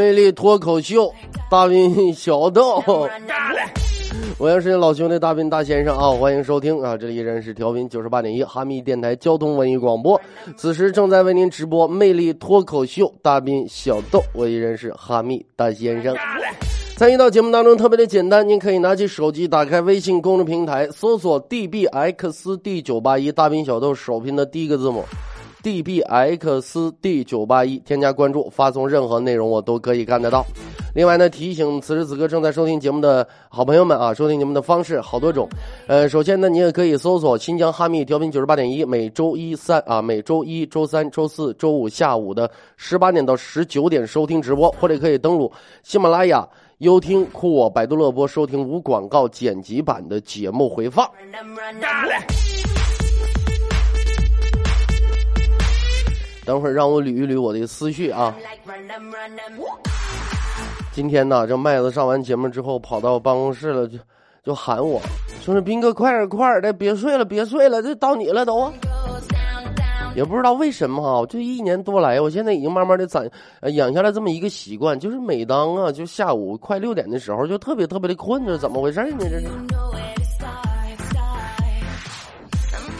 魅力脱口秀，大兵小豆。我要是老兄弟大兵大先生啊，欢迎收听啊！这里依然是调频九十八点一哈密电台交通文艺广播，此时正在为您直播魅力脱口秀大兵小豆，我依然是哈密大先生。参与到节目当中特别的简单，您可以拿起手机，打开微信公众平台，搜索 dbxd 九八一大兵小豆首拼的第一个字母 dbxd 九八一，添加关注，发送任何内容我都可以看得到。另外呢，提醒此时此刻正在收听节目的好朋友们啊，收听节目的方式好多种。呃，首先呢，你也可以搜索新疆哈密调频九十八点一，每周一三啊，每周一周三、周四周五下午的十八点到十九点收听直播，或者可以登录喜马拉雅、优听、酷我、百度乐播收听无广告剪辑版的节目回放。等会儿让我捋一捋我的思绪啊。今天呢，这麦子上完节目之后跑到办公室了，就就喊我，说是斌哥快点快点的，别睡了别睡了，这到你了都。也不知道为什么哈，这一年多来，我现在已经慢慢的攒呃养下来这么一个习惯，就是每当啊就下午快六点的时候，就特别特别的困，这是怎么回事呢？这是。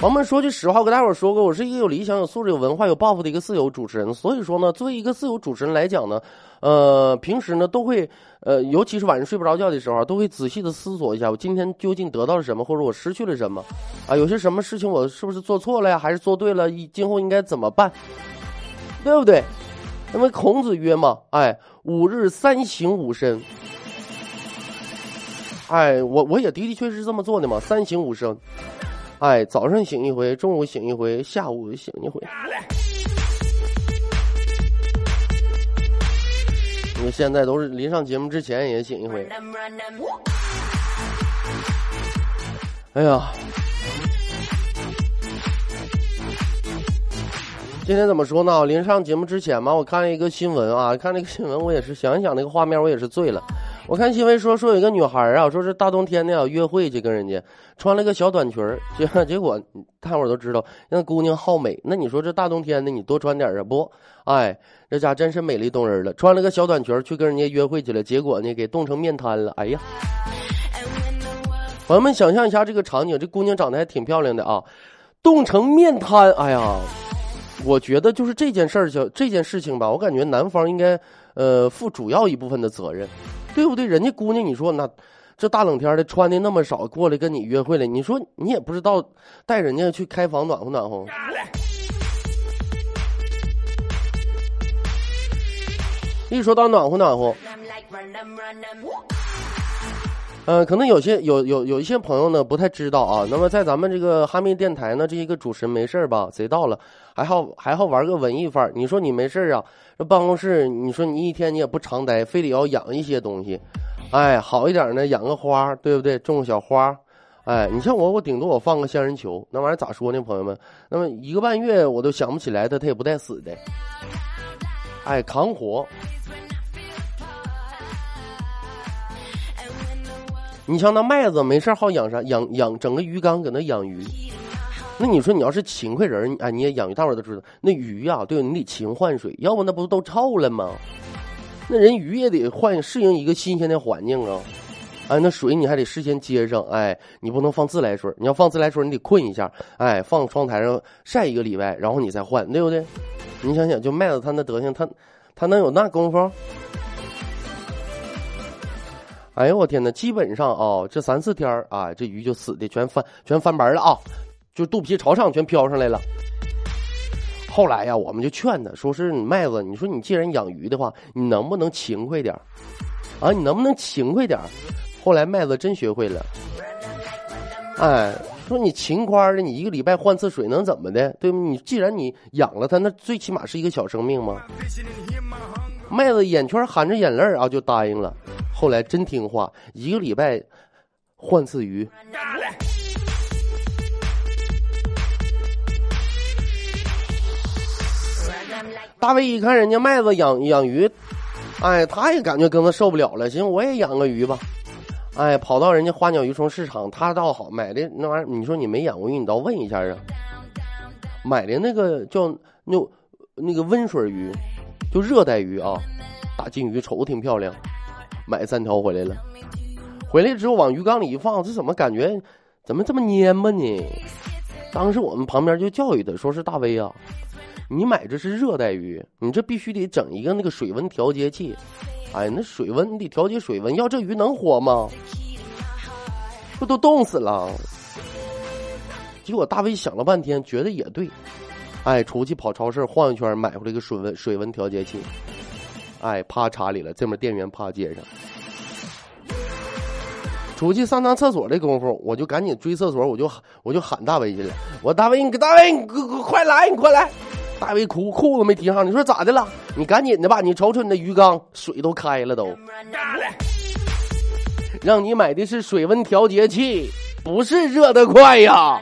朋友们说句实话，我跟大伙儿说过，我是一个有理想、有素质、有文化、有抱负的一个自由主持人。所以说呢，作为一个自由主持人来讲呢，呃，平时呢都会，呃，尤其是晚上睡不着觉的时候，都会仔细的思索一下，我今天究竟得到了什么，或者我失去了什么，啊，有些什么事情我是不是做错了呀，还是做对了？今后应该怎么办？对不对？因为孔子曰嘛，哎，五日三省吾身。哎，我我也的的确确是这么做的嘛，三省吾身。哎，早上醒一回，中午醒一回，下午醒一回。因为现在都是临上节目之前也醒一回。哎呀，今天怎么说呢？临上节目之前嘛，我看了一个新闻啊，看那个新闻，我也是想一想那个画面，我也是醉了。我看新闻说说有一个女孩啊，说是大冬天的要约会去跟人家，穿了个小短裙儿，结结果大伙儿都知道，那姑娘好美。那你说这大冬天的，你多穿点儿啊不？哎，这家真是美丽动人了，穿了个小短裙儿去跟人家约会去了，结果呢给冻成面瘫了。哎呀！朋友们，想象一下这个场景，这姑娘长得还挺漂亮的啊，冻成面瘫。哎呀，我觉得就是这件事儿，就这件事情吧，我感觉男方应该呃负主要一部分的责任，对不对？人家姑娘，你说那这大冷天的穿的那么少，过来跟你约会了，你说你也不知道带人家去开房暖和暖和。一说到暖和暖和，呃，可能有些有有有一些朋友呢不太知道啊。那么在咱们这个哈密电台呢，这一个主持人没事吧，贼到了，还好还好玩个文艺范儿。你说你没事啊，这办公室，你说你一天你也不常待，非得要养一些东西，哎，好一点呢，养个花，对不对？种个小花，哎，你像我，我顶多我放个仙人球，那玩意儿咋说呢，朋友们？那么一个半月我都想不起来它，它也不带死的，哎，扛活。你像那麦子没事好养啥？养养整个鱼缸搁那养鱼。那你说你要是勤快人，哎，你也养鱼，大伙都知道，那鱼呀、对，你得勤换水，要不那不都臭了吗？那人鱼也得换适应一个新鲜的环境啊。哎，那水你还得事先接上，哎，你不能放自来水，你要放自来水，你得困一下，哎，放窗台上晒一个礼拜，然后你再换，对不对？你想想，就麦子他那德行，他他能有那功夫？哎呦我天哪！基本上啊，这三四天啊，这鱼就死的全翻全翻白了啊，就肚皮朝上全飘上来了。后来呀，我们就劝他说：“是你麦子，你说你既然养鱼的话，你能不能勤快点啊？你能不能勤快点？”后来麦子真学会了，哎，说你勤快的，你一个礼拜换次水能怎么的？对吗？你既然你养了它，那最起码是一个小生命嘛。麦子眼圈含着眼泪啊，就答应了。后来真听话，一个礼拜换次鱼。大卫一看人家麦子养养鱼，哎，他也感觉跟他受不了了，行，我也养个鱼吧。哎，跑到人家花鸟鱼虫市场，他倒好买的那玩意儿，你说你没养过鱼，你倒问一下啊。买的那个叫那那个温水鱼，就热带鱼啊，大金鱼，瞅着挺漂亮，买三条回来了。回来之后往鱼缸里一放，这怎么感觉怎么这么蔫巴呢？当时我们旁边就教育他，说是大威啊，你买这是热带鱼，你这必须得整一个那个水温调节器。哎，那水温你得调节水温，要这鱼能活吗？不都冻死了？结果大卫想了半天，觉得也对，哎，出去跑超市晃一圈，买回来个水温水温调节器，哎，趴茶里了，这面电源趴街上。出去上趟厕所的功夫，我就赶紧追厕所，我就我就喊大卫去了。我大卫，你大卫，你快来，你快来！大卫哭裤子没提上，你说咋的了？你赶紧的吧，你瞅瞅你的鱼缸，水都开了都。让你买的是水温调节器，不是热得快呀。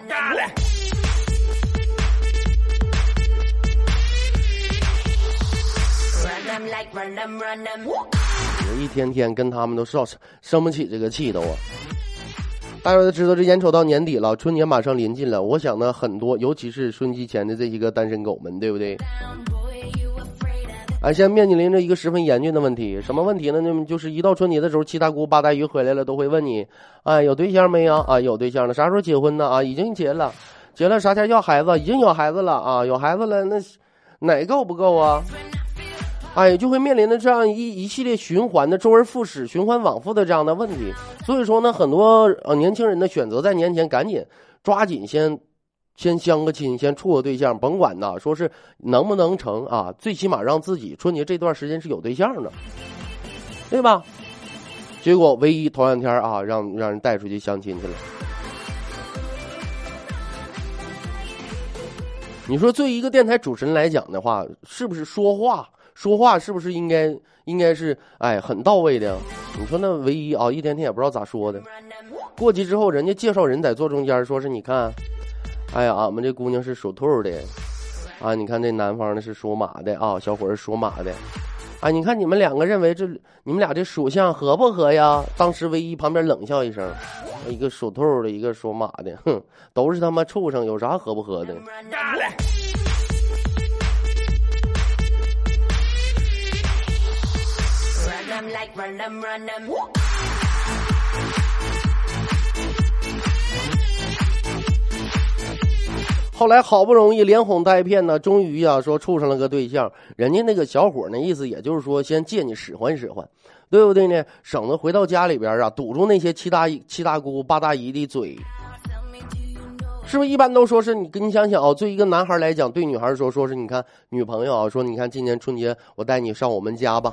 我一天天跟他们都生生不起这个气都啊。大家都知道，这眼瞅到年底了，春节马上临近了。我想呢，很多尤其是春节前的这些个单身狗们，对不对？啊，现在面临着一个十分严峻的问题，什么问题呢？那么就是一到春节的时候，七大姑八大姨回来了，都会问你，哎，有对象没有？啊，有对象了，啥时候结婚呢？啊，已经结了，结了啥天要孩子？已经有孩子了啊，有孩子了，那哪够不够啊？哎，就会面临着这样一一系列循环的周而复始、循环往复的这样的问题。所以说呢，很多呃年轻人的选择在年前赶紧抓紧先先相个亲，先处个对象，甭管呐，说是能不能成啊，最起码让自己春节这段时间是有对象的，对吧？结果唯一头两天啊，让让人带出去相亲去了。你说，对一个电台主持人来讲的话，是不是说话？说话是不是应该应该是哎很到位的？你说那唯一啊，一天天也不知道咋说的。过去之后，人家介绍人在坐中间，说是你看，哎呀，俺们这姑娘是属兔的，啊，你看这男方的是属马的啊，小伙是属马的，啊，你看你们两个认为这你们俩这属相合不合呀？当时唯一旁边冷笑一声，一个属兔的，一个属马的，哼，都是他妈畜生，有啥合不合的？后来好不容易连哄带骗呢，终于呀说处上了个对象。人家那个小伙那意思，也就是说先借你使唤使唤，对不对呢？省得回到家里边啊堵住那些七大七大姑八大姨的嘴。是不是一般都说是你？你想想啊，对一个男孩来讲，对女孩说说是你看女朋友啊，说你看今年春节我带你上我们家吧。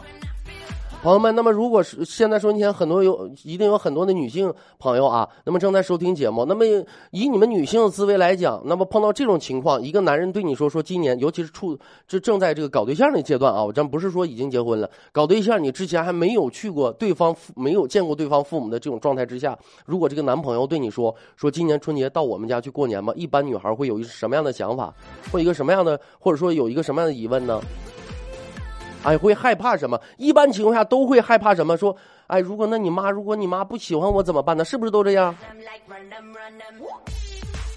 朋友们，那么如果是现在收音前很多有一定有很多的女性朋友啊，那么正在收听节目，那么以你们女性的思维来讲，那么碰到这种情况，一个男人对你说说今年，尤其是处这正在这个搞对象的阶段啊，我真不是说已经结婚了，搞对象你之前还没有去过对方父没有见过对方父母的这种状态之下，如果这个男朋友对你说说今年春节到我们家去过年吧，一般女孩会有一什么样的想法，或一个什么样的，或者说有一个什么样的疑问呢？哎，会害怕什么？一般情况下都会害怕什么？说，哎，如果那你妈，如果你妈不喜欢我怎么办呢？是不是都这样？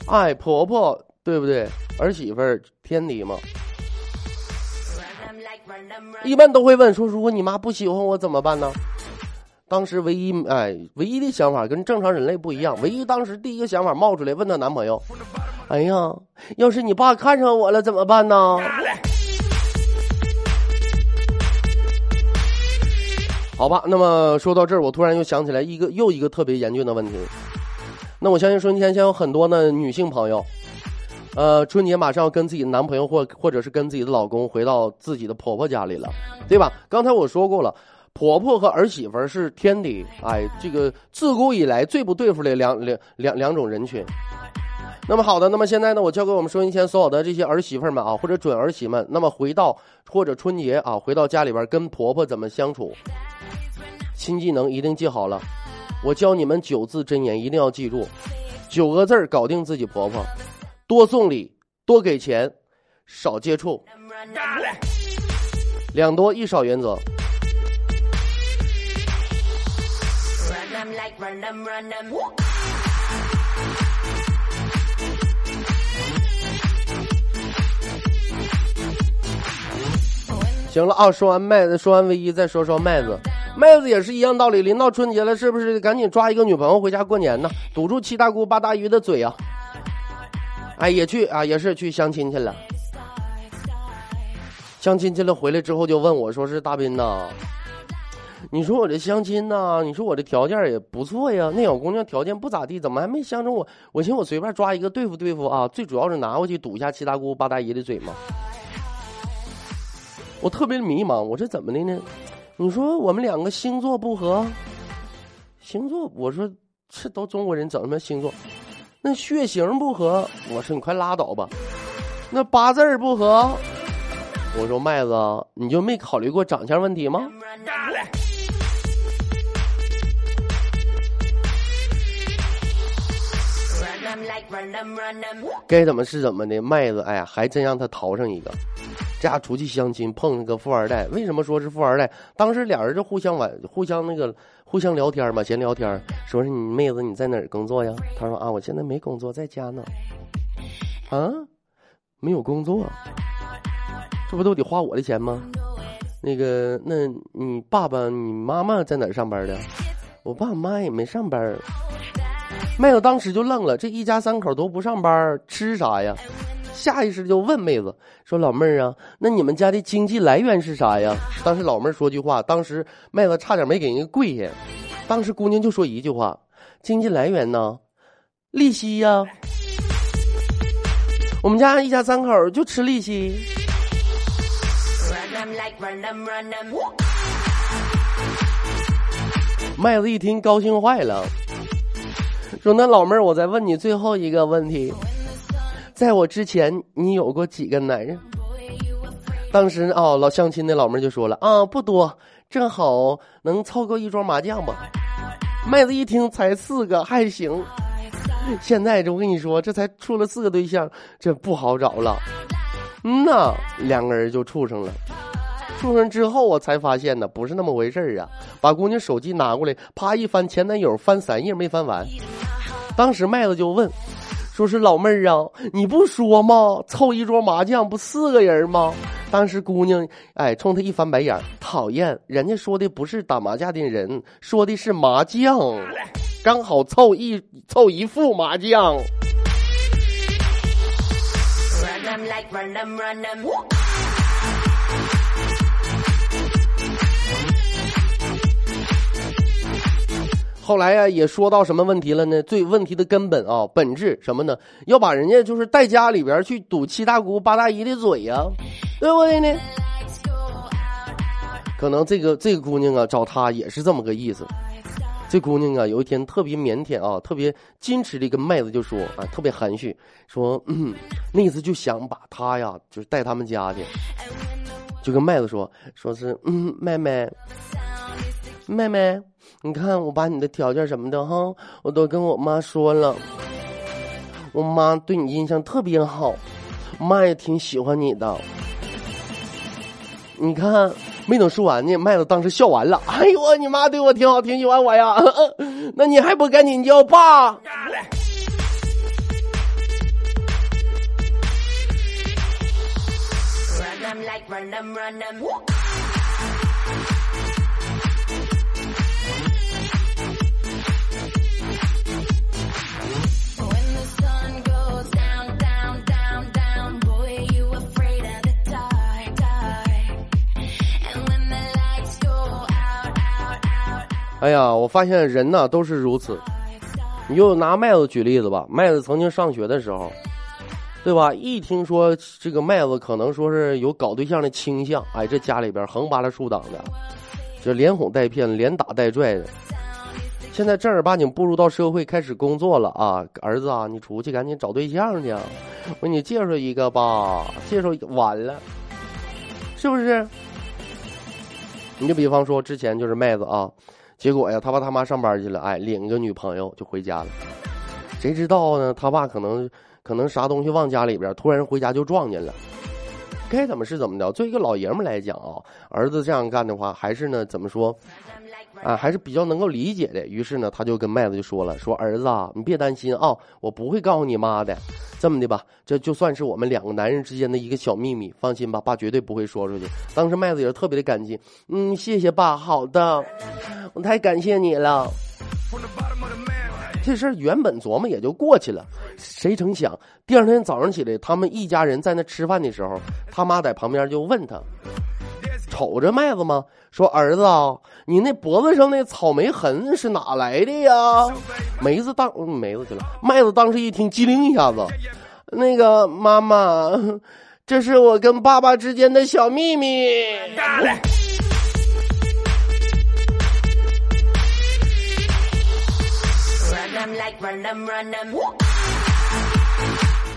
哎，婆婆对不对？儿媳妇天敌嘛。一般都会问说，如果你妈不喜欢我怎么办呢？当时唯一哎，唯一的想法跟正常人类不一样，唯一当时第一个想法冒出来问她男朋友：“哎呀，要是你爸看上我了怎么办呢？”好吧，那么说到这儿，我突然又想起来一个又一个特别严峻的问题。那我相信春节前有很多的女性朋友，呃，春节马上要跟自己的男朋友或或者是跟自己的老公回到自己的婆婆家里了，对吧？刚才我说过了，婆婆和儿媳妇是天敌，哎，这个自古以来最不对付的两两两两种人群。那么好的，那么现在呢，我交给我们收音前所有的这些儿媳妇们啊，或者准儿媳们，那么回到或者春节啊，回到家里边跟婆婆怎么相处，新技能一定记好了。我教你们九字真言，一定要记住，九个字搞定自己婆婆，多送礼，多给钱，少接触，两多一少原则。行了啊，说完麦子，说完唯一，再说说麦子。麦子也是一样道理，临到春节了，是不是赶紧抓一个女朋友回家过年呢？堵住七大姑八大姨的嘴啊！哎，也去啊，也是去相亲去了。相亲去了，回来之后就问我说：“是大斌呐，你说我这相亲呐，你说我这条件也不错呀，那小姑娘条件不咋地，怎么还没相中我？我寻思我随便抓一个对付对付啊，最主要是拿回去堵一下七大姑八大姨的嘴嘛。”我特别迷茫，我这怎么的呢？你说我们两个星座不合，星座，我说这都中国人整什么星座？那血型不合，我说你快拉倒吧。那八字不合，我说麦子，你就没考虑过长相问题吗？该怎么是怎么的，麦子，哎呀，还真让他淘上一个。这家出去相亲碰上个富二代，为什么说是富二代？当时俩人就互相玩，互相那个互相聊天嘛，闲聊天，说是你妹子你在哪儿工作呀？他说啊，我现在没工作，在家呢。啊，没有工作，这不都得花我的钱吗？那个，那你爸爸、你妈妈在哪儿上班的？我爸妈也没上班。妹子当时就愣了，这一家三口都不上班，吃啥呀？下意识就问妹子说：“老妹儿啊，那你们家的经济来源是啥呀？”当时老妹儿说句话，当时妹子差点没给人家跪下。当时姑娘就说一句话：“经济来源呢？利息呀。我们家一家三口就吃利息。Run 'em like run 'em, run 'em. 麦子一听高兴坏了，说：“那老妹儿，我再问你最后一个问题，在我之前你有过几个男人？”当时哦，老相亲的老妹儿就说了：“啊，不多，正好能凑够一桌麻将吧。”麦子一听才四个，还行。现在这我跟你说，这才处了四个对象，这不好找了。嗯呐，两个人就处上了。处上之后，我才发现呢，不是那么回事儿啊！把姑娘手机拿过来，啪一翻，前男友翻三页没翻完。当时麦子就问，说是老妹儿啊，你不说吗？凑一桌麻将不四个人吗？当时姑娘哎，冲他一翻白眼，讨厌，人家说的不是打麻将的人，说的是麻将，刚好凑一凑一副麻将。后来呀、也说到什么问题了呢？最问题的根本啊，本质什么呢？要把人家就是带家里边去堵七大姑八大姨的嘴呀、对不对呢？可能这个这个姑娘啊，找他也是这么个意思。这姑娘啊，有一天特别腼腆啊，特别矜持的跟麦子就说啊，特别含蓄，说嗯，那意思就想把他呀，就是带他们家去，就跟麦子说，说是嗯，妹妹，妹妹，你看我把你的条件什么的哈，我都跟我妈说了，我妈对你印象特别好，妈也挺喜欢你的。你看，没等说完呢，麦子当时笑完了。哎呦，你妈对我挺好，挺喜欢我呀。那你还不赶紧叫爸？哎呀，我发现人呐都是如此。你就拿麦子举例子吧，麦子曾经上学的时候，对吧？一听说这个麦子可能说是有搞对象的倾向，哎，这家里边横扒拉竖挡的，这连哄带骗、连打带拽的。现在正儿八经步入到社会，开始工作了啊！儿子啊，你出去赶紧找对象去，我给你介绍一个吧，介绍一个完了，是不是？你就比方说之前就是麦子啊，结果呀，他爸他妈上班去了，哎，领个女朋友就回家了，谁知道呢？他爸可能可能啥东西忘家里边，突然回家就撞见了。该怎么是怎么的？作为一个老爷们来讲啊，儿子这样干的话，还是呢怎么说？啊，还是比较能够理解的。于是呢，他就跟麦子就说了：“说儿子啊，你别担心啊，我不会告诉你妈的。这么的吧，这就算是我们两个男人之间的一个小秘密，放心吧，爸绝对不会说出去。”当时麦子也是特别的感激，嗯，谢谢爸，好的，我太感谢你了。这事儿原本琢磨也就过去了，谁成想第二天早上起来，他们一家人在那吃饭的时候，他妈在旁边就问他。瞅着麦子吗？说儿子啊，你那脖子上那草莓痕是哪来的呀？梅子当梅子去了。麦子当时一听，机灵一下子，那个妈妈，这是我跟爸爸之间的小秘密。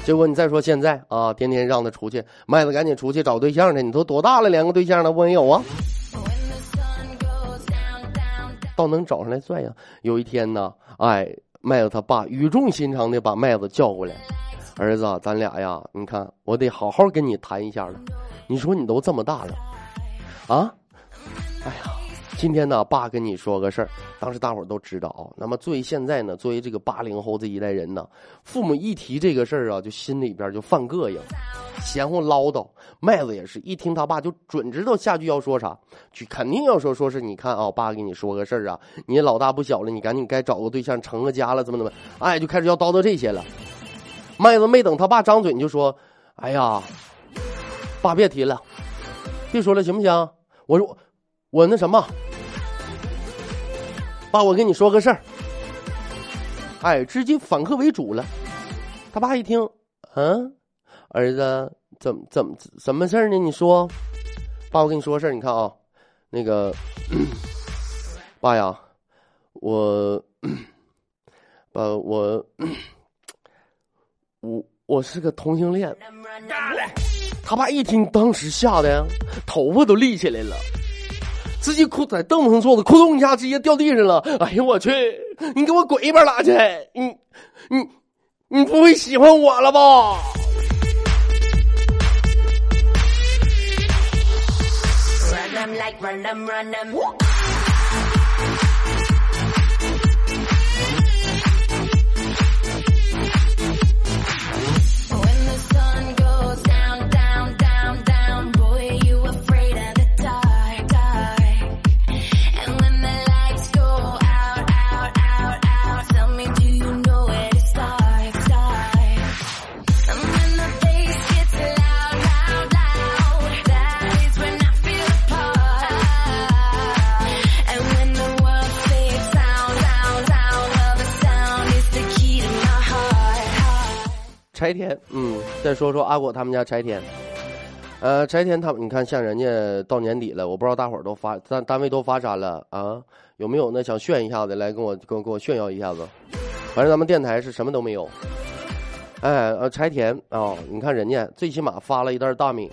结果你再说现在啊，天天让他出去，麦子赶紧出去找对象去。你都多大了，连个对象都没有啊？倒能找上来算呀。有一天呢，哎，麦子他爸语重心长的把麦子叫过来，儿子，咱俩呀，你看我得好好跟你谈一下了。你说你都这么大了，啊？今天呢，爸跟你说个事儿。当时大伙儿都知道啊。那么作为现在呢，作为这个八零后这一代人呢，父母一提这个事儿啊，就心里边就犯膈应，嫌乎唠叨。麦子也是一听他爸就准知道下句要说啥，就肯定要说说是你看啊，爸给你说个事儿啊，你老大不小了，你赶紧该找个对象成个家了，怎么怎么，哎，就开始要叨叨这些了。麦子没等他爸张嘴，你就说：“哎呀，爸别提了，别说了，行不行？我说我那什么。”爸，我跟你说个事儿。哎，直接反客为主了。他爸一听，嗯，儿子，怎么怎么什么事儿呢？你说，爸，我跟你说个事儿。你看啊，那个，爸呀，我，爸，我，我我是个同性恋。他爸一听，当时吓得头发都立起来了。直接哭在凳子上坐着，扑通一下直接掉地上了。哎呦我去！你给我滚一边拉去！你你你不会喜欢我了吧？柴田，嗯，再说说阿果他们家柴田，呃，柴田他们，你看像人家到年底了，我不知道大伙儿都发单单位都发啥了啊？有没有那想炫一下子来跟我跟我跟我炫耀一下子？反正咱们电台是什么都没有。哎，呃，柴田啊，你看人家最起码发了一袋大米，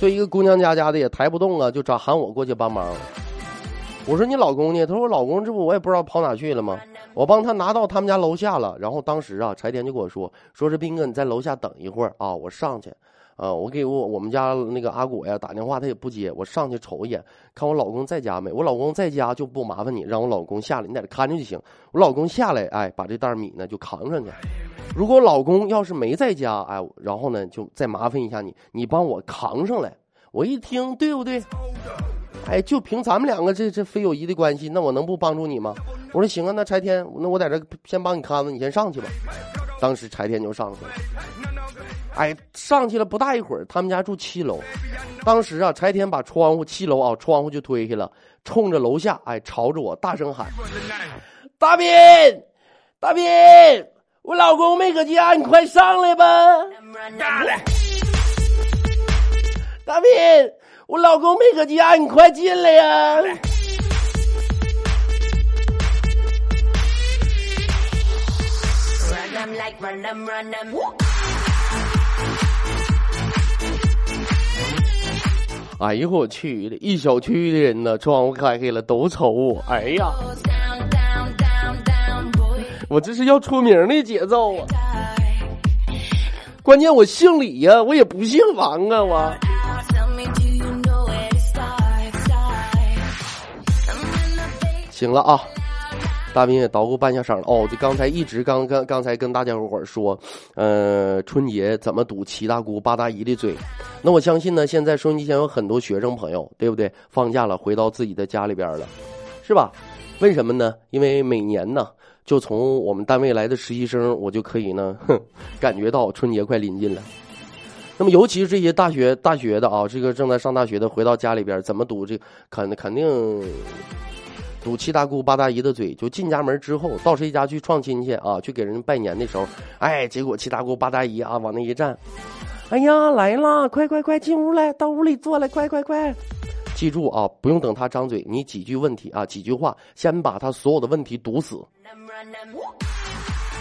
作为一个姑娘家家的也抬不动啊，就找喊我过去帮忙。我说你老公呢？他说我老公这不我也不知道跑哪去了吗？我帮他拿到他们家楼下了。然后当时啊，柴田就跟我说，说是斌哥你在楼下等一会儿啊，我上去，啊，我给我我们家那个阿果呀打电话，他也不接，我上去瞅一眼，看我老公在家没？我老公在家就不麻烦你，让我老公下来，你在这看着就行。我老公下来，哎，把这袋米呢就扛上去。如果老公要是没在家，哎，然后呢就再麻烦一下你，你帮我扛上来。我一听，对不对？哎，就凭咱们两个这这非友谊的关系，那我能不帮助你吗？我说行啊，那柴天，那我在这先帮你看着，你先上去吧。当时柴天就上去了，哎，上去了不大一会儿，他们家住七楼。当时啊，柴天把窗户七楼啊窗户就推开了，冲着楼下，哎，朝着我大声喊：“大斌，大斌，我老公没搁家，你快上来吧。”大斌。我老公没搁家，你快进来呀。哎呦我去，一小区的人呢，窗户开开了，都瞅我。哎呀，我这是要出名的节奏啊。关键我姓李呀，我也不姓王啊，我。行了啊，大兵也捣鼓半下声了哦。就刚才一直刚刚刚才跟大家伙说，呃，春节怎么堵七大姑八大姨的嘴？那我相信呢，现在收音机前有很多学生朋友，对不对？放假了，回到自己的家里边了，是吧？为什么呢？因为每年呢，就从我们单位来的实习生，我就可以呢，哼，感觉到春节快临近了。那么，尤其是这些大学大学的啊，这个正在上大学的，回到家里边怎么堵这肯肯定堵七大姑八大姨的嘴，就进家门之后，到谁家去串亲戚啊，去给人拜年的时候，哎，结果七大姑八大姨啊往那一站，哎呀来啦，快快快进屋来，到屋里坐来，快快快！记住啊，不用等他张嘴，你几句问题啊，几句话，先把他所有的问题堵死。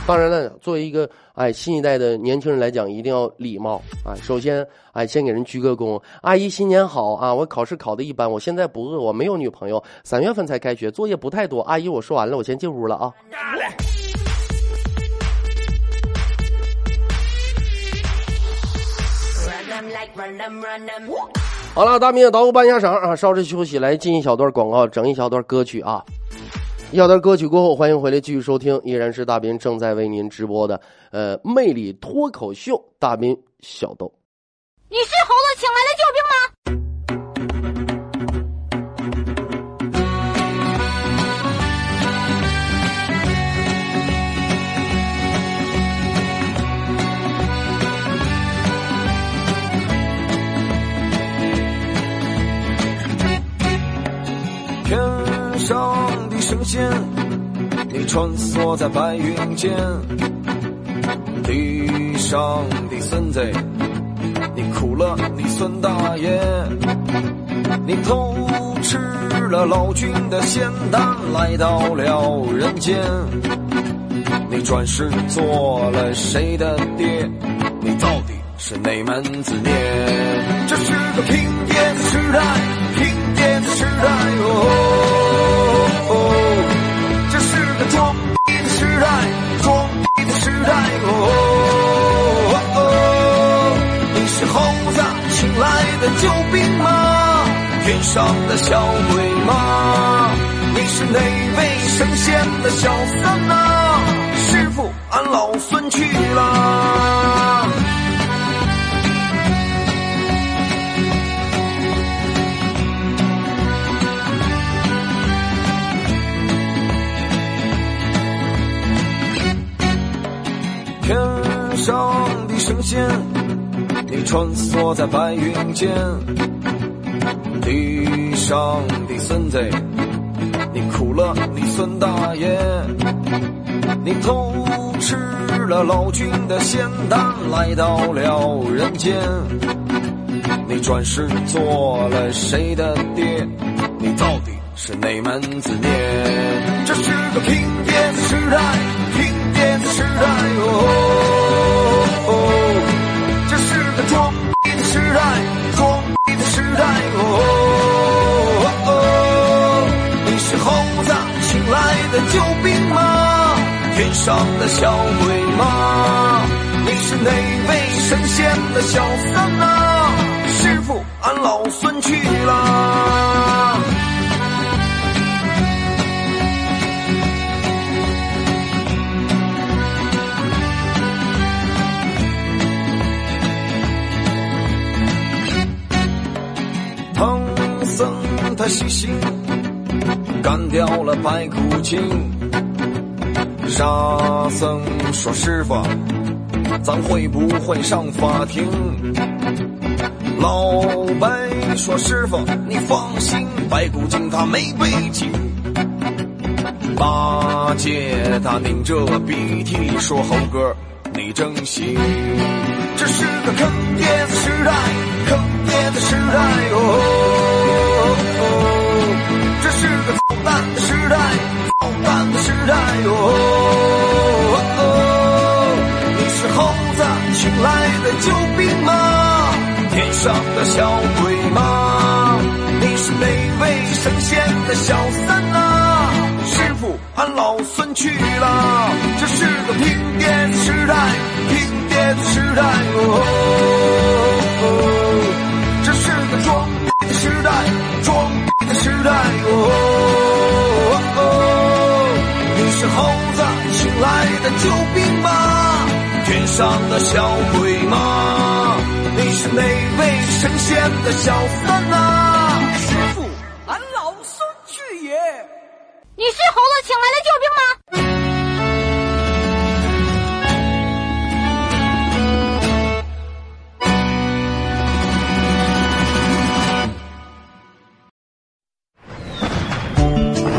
当然了，作为一个哎新一代的年轻人来讲，一定要礼貌啊。首先，哎，先给人鞠个躬，阿姨新年好啊！我考试考的一般，我现在不饿，我没有女朋友，三月份才开学，作业不太多。阿姨，我说完了，我先进屋了啊。好了，大明也捣鼓半下声啊，稍事休息，来进一小段广告，整一小段歌曲啊。一小段歌曲过后，欢迎回来继续收听，依然是大斌正在为您直播的呃魅力脱口秀，大斌小豆。你是猴子请来的救兵吗？间，你穿梭在白云间；地上的孙子，你苦了你孙大爷。你偷吃了老君的仙丹，来到了人间。你转世做了谁的爹？你到底是哪门子孽？这是个拼爹的时代，拼爹的时代哦天上的小鬼吗？你是哪位神仙的小三呐、师傅，俺老孙去了。天上的神仙，你穿梭在白云间；地上的孙子，你苦了你孙大爷。你偷吃了老君的仙丹，来到了人间。你转世做了谁的爹？你到底是哪门子孽？这是个拼爹的时代，拼爹的时代哦上的小鬼吗？你是哪位神仙的小三呐、师傅，俺老孙去了。唐僧他西行，干掉了白骨精。沙僧说：“师傅，咱会不会上法庭？”老白说：“师傅，你放心，白骨精他没背景。”八戒他拧着鼻涕说：“猴哥，你真行。”这是个坑爹的时代，坑爹的时代上的小鬼吗？你是哪位神仙的小三呐、师傅喊老孙去了，这是个拼爹的时代，拼爹的时代哦，这是个装逼的时代，装逼的时代哦，你是猴子请来的救兵吗？天上的小鬼吗？你是哪位神仙的小三呐、师傅，俺老孙去也。你是猴子请来的救兵吗？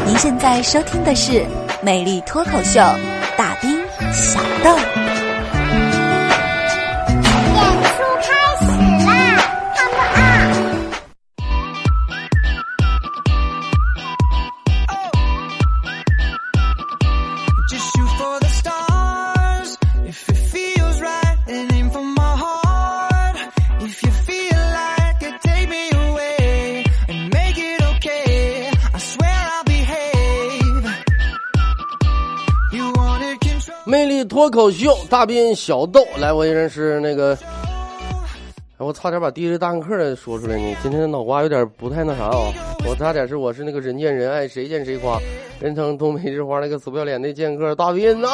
您现在收听的是《美丽脱口秀》，大兵小豆。口秀，大斌小豆，来，我也认识那个，哎，我差点把第一大汉克说出来呢。今天的脑瓜有点不太那啥啊，我差点是我是那个人见人爱，谁见谁夸，人称东北之花那个死不要脸的剑客大斌呐。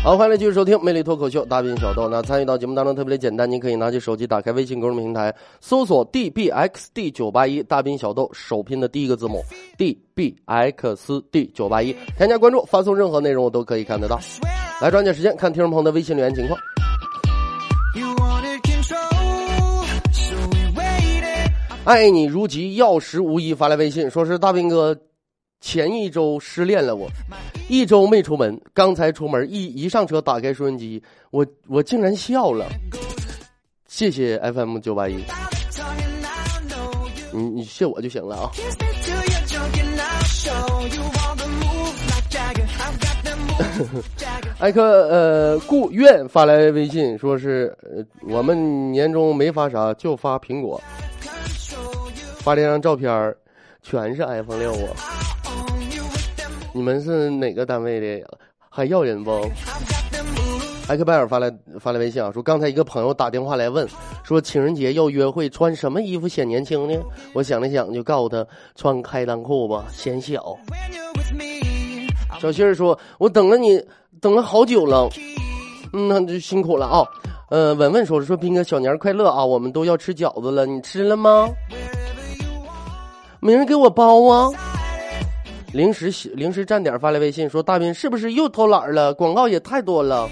好，欢迎继续收听《魅力脱口秀》，大兵小豆。那参与到节目当中特别的简单，您可以拿起手机，打开微信公众平台，搜索 dbxd 九八一，大兵小豆首拼的第一个字母 dbxd 九八一，添加关注，发送任何内容我都可以看得到。来，抓紧时间看听众朋友的微信留言情况。爱你如己，药石无疑发来微信，说是大兵哥，前一周失恋了我，一周没出门，刚才出门一一上车打开收音机，我我竟然笑了。谢谢 FM 九八一，你你谢我就行了啊。艾克呃，顾愿发来微信说是，呃，我们年终没发啥，就发苹果，发了一张照片全是 iPhone 六啊。你们是哪个单位的？还要人不？艾克拜尔发来发来微信啊，说刚才一个朋友打电话来问，说情人节要约会，穿什么衣服显年轻呢？我想了想，就告诉他穿开裆裤吧，显小。小杏儿说：“我等了你，等了好久了，嗯，那就辛苦了啊。”呃，文文说：“说斌哥小年快乐啊，我们都要吃饺子了，你吃了吗？没人给我包啊。”临时临时站点发来微信说：“大斌是不是又偷懒了？广告也太多了。”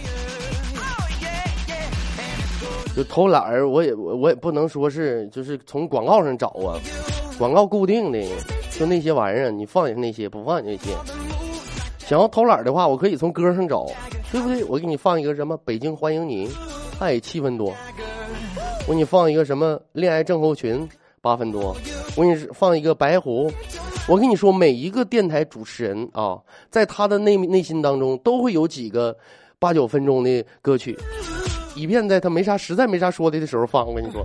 就偷懒儿，我也我我也不能说是就是从广告上找啊，广告固定的，就那些玩意儿，你放也是那些，不放也那些。想要偷懒的话，我可以从歌上找，对不对？我给你放一个什么《北京欢迎你》，哎，七分多。我给你放一个什么《恋爱症候群》，八分多。我给你放一个《白狐》。我跟你说，每一个电台主持人啊，在他的内内心当中，都会有几个八九分钟的歌曲，以便在他没啥实在没啥说的的时候放。我跟你说。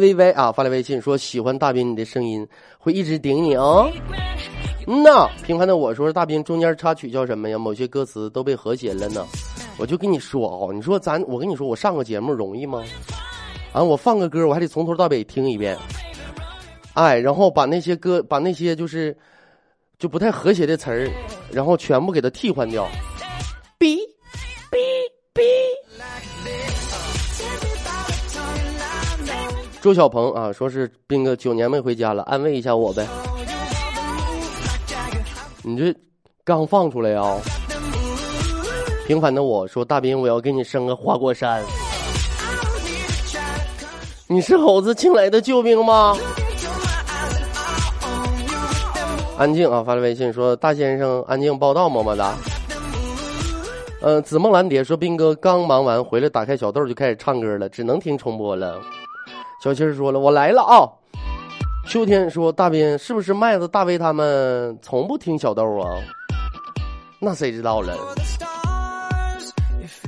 薇啊，发来微信说喜欢大斌你的声音，会一直顶你啊。嗯呐，平凡的我说大兵中间插曲叫什么呀？某些歌词都被和谐了呢。我就跟你说啊，你说咱我跟你说，我上个节目容易吗？啊，我放个歌，我还得从头到尾听一遍，哎，然后把那些歌，把那些就是就不太和谐的词儿，然后全部给它替换掉。哔哔哔。周小鹏啊，说是斌哥九年没回家了，安慰一下我呗。你这刚放出来啊？平凡的我说大斌，我要给你生个花果山。你是猴子请来的救兵吗？安静啊，发来微信说大先生安静报道，么么哒。嗯、紫梦蓝蝶说斌哥刚忙完回来，打开小豆就开始唱歌了，只能听重播了。小七儿说了，我来了啊。秋天说：“大斌，是不是麦子、大威他们从不听小豆啊？那谁知道了？”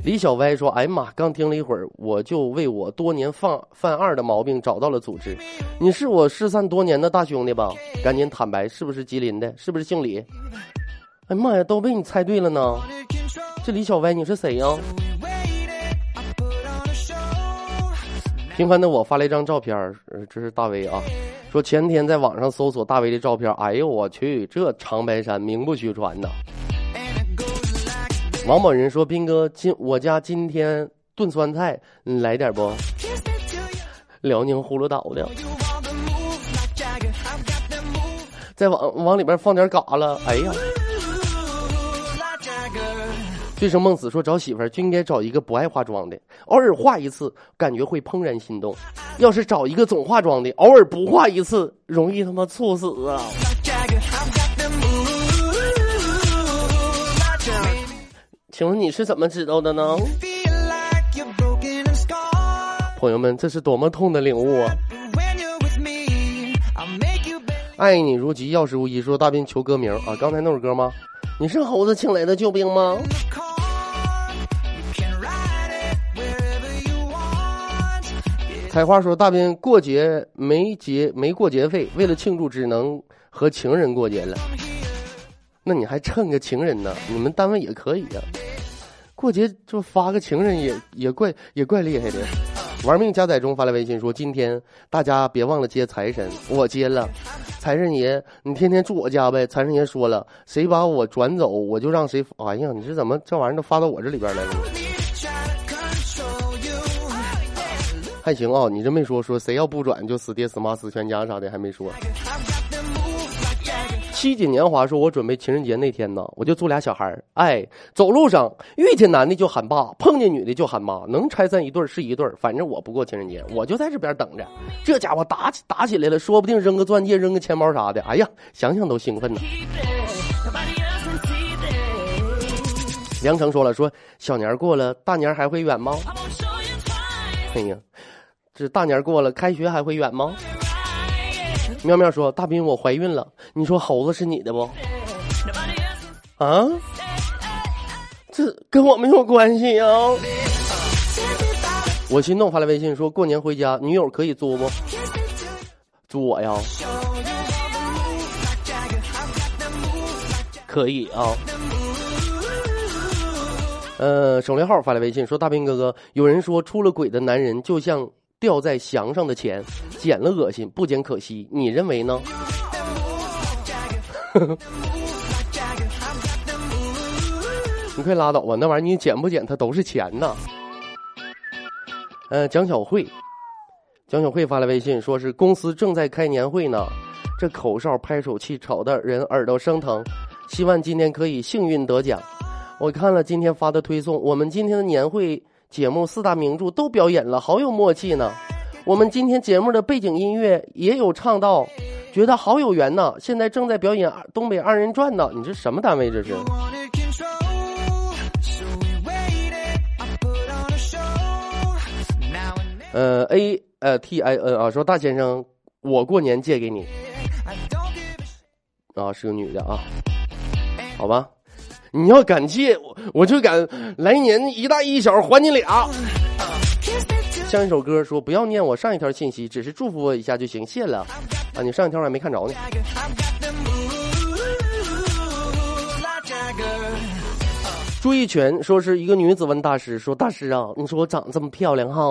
李小歪说：“哎呀妈，刚听了一会儿，我就为我多年犯犯二的毛病找到了组织。你是我失散多年的大兄弟吧？赶紧坦白，是不是吉林的？是不是姓李？哎呀妈呀，都被你猜对了呢！这李小歪你是谁呀、平凡的我发了一张照片，这是大威啊，说前天在网上搜索大威的照片，哎呦我去，这长白山名不虚传呐。王某人说：“斌哥，今我家今天炖酸菜，你来点不？辽宁葫芦岛的，再往往里边放点嘎了。哎呀，醉生梦死说找媳妇儿就应该找一个不爱化妆的，偶尔化一次，感觉会怦然心动。要是找一个总化妆的，偶尔不化一次，容易他妈猝死啊！请问你是怎么知道的呢.朋友们，这是多么痛的领悟啊.爱你如己，药石无医。说大兵求歌名啊，刚才那首歌吗？你是猴子请来的救兵吗.采花说大斌过节没节没过节费，为了庆祝只能和情人过节了。那你还趁个情人呢？你们单位也可以呀、过节就发个情人也也怪也怪厉害的。玩命加载中发来微信说：“今天大家别忘了接财神，我接了。财神爷，你天天住我家呗。”财神爷说了：“谁把我转走，我就让谁。”哎呀，你这怎么这玩意儿都发到我这里边来了？还行啊，你这没说说谁要不转就死爹死妈死全家啥的，还没说。七锦年华说：“我准备情人节那天呢，我就租俩小孩儿，哎，走路上遇见男的就喊爸，碰见女的就喊妈，能拆散一对儿是一对儿。反正我不过情人节，我就在这边等着。这家伙打起打起来了，说不定扔个钻戒、扔个钱包啥的，哎呀，想想都兴奋呢。”梁成说了：“说小年儿过了，大年儿还会远吗？哎呀，这大年儿过了，开学还会远吗？”妙妙说：“大斌，我怀孕了，你说猴子是你的不？啊？这跟我没有关系啊！”我心动发来微信说：“过年回家，女友可以租不？租我呀？可以啊。”呃，省略号发来微信说：“大斌哥哥，有人说出了轨的男人就像掉在墙上的钱，捡了恶心，不捡可惜。你认为呢？” 你快拉倒吧，那玩意儿你捡不捡它都是钱呐。呃，蒋小慧，蒋小慧发来微信说是公司正在开年会呢，这口哨拍手气吵得人耳朵生疼，希望今天可以幸运得奖。我看了今天发的推送，我们今天的年会节目四大名著都表演了，好有默契呢。我们今天节目的背景音乐也有唱到，觉得好有缘呐。现在正在表演东北二人转呢，你这什么单位这是？呃，A 呃 T I N 啊，说大先生，我过年借给你。啊，是个女的啊，好吧。你要敢借我，我就敢来年一大一小还你俩。像一首歌说不要念我上一条信息，只是祝福我一下就行，谢了。啊，你上一条我还没看着呢。朱一全说是一个女子问大师说：“大师啊，你说我长得这么漂亮哈，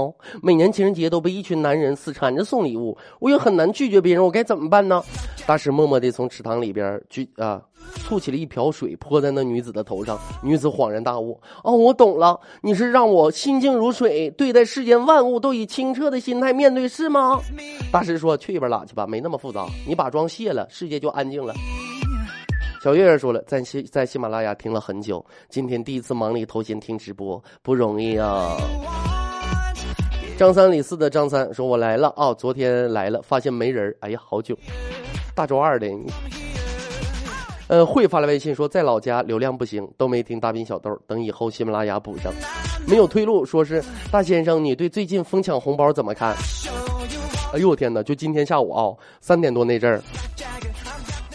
每年情人节都被一群男人死缠着送礼物，我又很难拒绝别人，我该怎么办呢？”大师默默地从池塘里边举啊，吐起了一瓢水泼在那女子的头上。女子恍然大悟：“哦，我懂了，你是让我心静如水，对待世间万物都以清澈的心态面对，是吗？”大师说：“去一边拉去吧，没那么复杂，你把妆卸了，世界就安静了。”小月月说了，在喜在喜马拉雅听了很久，今天第一次忙里偷闲听直播，不容易啊。张三李四的张三说：“我来了啊，昨天来了，发现没人哎呀，好久，大周二的。”呃，慧发来微信说，在老家流量不行，都没听大兵小豆，等以后喜马拉雅补上。没有退路，说是大先生，你对最近疯抢红包怎么看？哎呦我天哪！就今天下午啊，三点多那阵儿，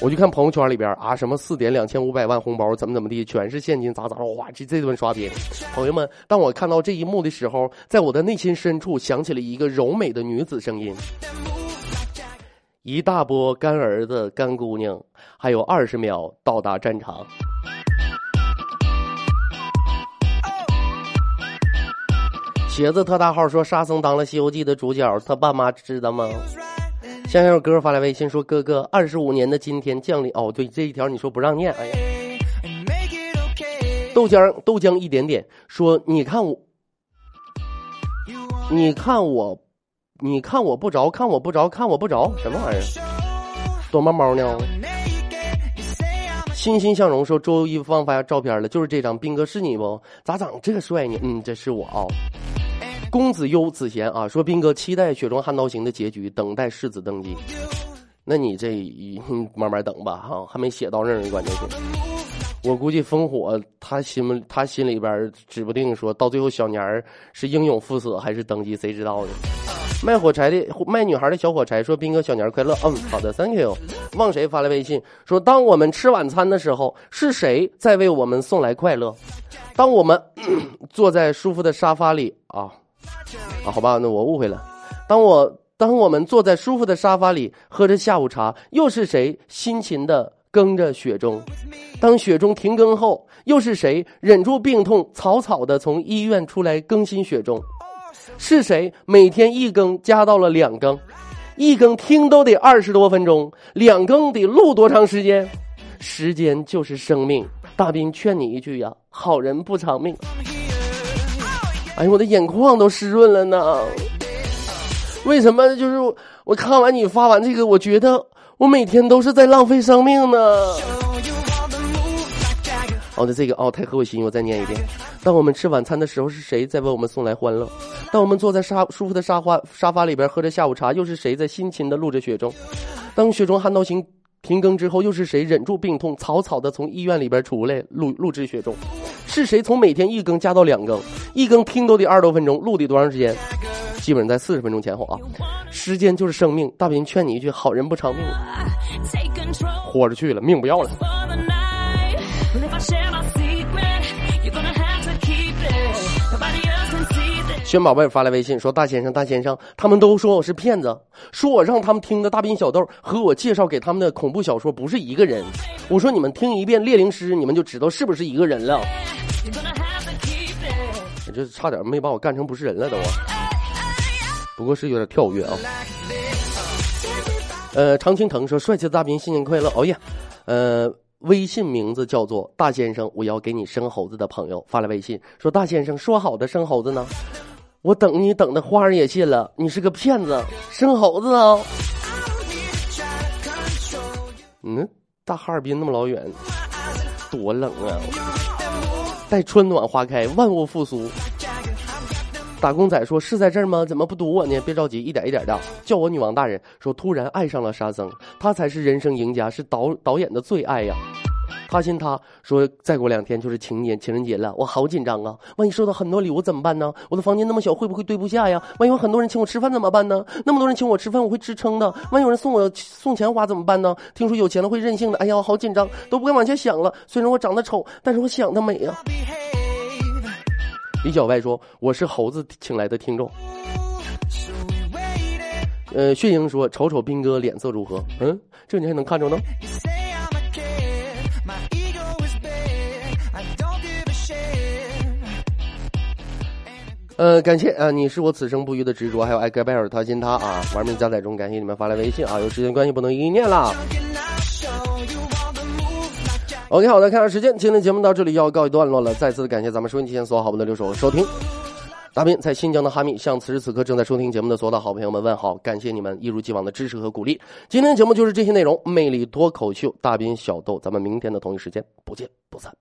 我就看朋友圈里边啊，什么四点两千五百万红包，怎么怎么地，全是现金砸砸，哇，这这顿刷屏。朋友们，当我看到这一幕的时候，在我的内心深处响起了一个柔美的女子声音：一大波干儿子、干姑娘，还有二十秒到达战场。鞋子特大号说沙僧当了《西游记》的主角，他爸妈知道吗？香香哥发来微信说：“哥哥，二十五年的今天降临哦，对这一条你说不让念，哎呀。”豆浆豆浆一点点说：“你看我，你看我，你看我不着，看我不着，看我不着，什么玩意儿？躲猫猫呢？”欣欣向荣说：“周一放发照片了，就是这张，斌哥是你不？咋长这个帅呢？嗯，这是我啊、公子优子贤啊，说斌哥期待《雪中悍刀行》的结局，等待世子登基。那你这一嗯慢慢等吧，哈，还没写到那儿呢，关键是。我估计烽火他心他心里边指不定说到最后小年儿是英勇赴死还是登基，谁知道呢？卖火柴的卖女孩的小火柴说：“斌哥小年儿快乐。”嗯，好的，Thank you。望谁发来微信说：“当我们吃晚餐的时候，是谁在为我们送来快乐？当我们坐在舒服的沙发里啊啊，好吧，那我误会了。当我当我们坐在舒服的沙发里喝着下午茶，又是谁辛勤的耕着雪中？当雪中停耕后，又是谁忍住病痛，草草的从医院出来更新雪中？是谁每天一更加到了两更？一更听都得二十多分钟，两更得录多长时间？时间就是生命，大斌劝你一句呀，好人不长命。哎呦，我的眼眶都湿润了呢。为什么？就是我看完你发完这个，我觉得我每天都是在浪费生命呢。you want the move like Jagger. 哦，那这个哦太合我心，我再念一遍。当我们吃晚餐的时候，是谁在为我们送来欢乐？当我们坐在沙舒服的沙发沙发里边喝着下午茶，又是谁在辛勤的录着雪中？当雪中悍刀行停更之后，又是谁忍住病痛，草草的从医院里边出来录录制雪中？是谁从每天一更加到两更？一更听都得二十多分钟，录得多长时间？基本上在四十分钟前后啊。时间就是生命，大斌劝你一句：好人不长命，Take control 豁着去了，命不要了。轩宝贝发来微信说：“大先生，大先生，他们都说我是骗子，说我让他们听的大斌小豆和我介绍给他们的恐怖小说不是一个人。我说你们听一遍《猎灵师》，你们就知道是不是一个人了。这差点没把我干成不是人了都！不过是有点跳跃啊。呃，常青藤说：“帅气的大兵，新年快乐！”哦呀，呃，微信名字叫做大先生，我要给你生猴子的朋友发来微信说：“大先生，说好的生猴子呢？我等你等的花儿也谢了，你是个骗子，生猴子啊！”嗯，大哈尔滨那么老远，多冷啊！待春暖花开，万物复苏。打工仔说：“是在这儿吗？怎么不堵我呢？别着急，一点一点的。”叫我女王大人说：“突然爱上了沙僧，他才是人生赢家，是导导演的最爱呀。”发现他说：“再过两天就是情人情人节了，我好紧张啊！万一收到很多礼物怎么办呢？我的房间那么小，会不会堆不下呀？万一有很多人请我吃饭怎么办呢？那么多人请我吃饭，我会吃撑的。万一有人送我送钱花怎么办呢？听说有钱了会任性的，哎呀，我好紧张，都不敢往前想了。虽然我长得丑，但是我想的美呀。”李小外说：“我是猴子请来的听众。”呃，血英说：“瞅瞅斌哥脸色如何？嗯，这你还能看着呢？呃，感谢啊、你是我此生不渝的执着，还有艾格贝尔他心他啊，玩命加载中，感谢你们发来微信啊，有时间关系不能一一念啦。OK，好的，看下时间，今天的节目到这里要告一段落了。再次的感谢咱们收音机前所有好朋友的留守收听。大斌在新疆的哈密向此时此刻正在收听节目的所有的好朋友们问好，感谢你们一如既往的支持和鼓励。今天的节目就是这些内容，魅力脱口秀，大斌小豆，咱们明天的同一时间不见不散。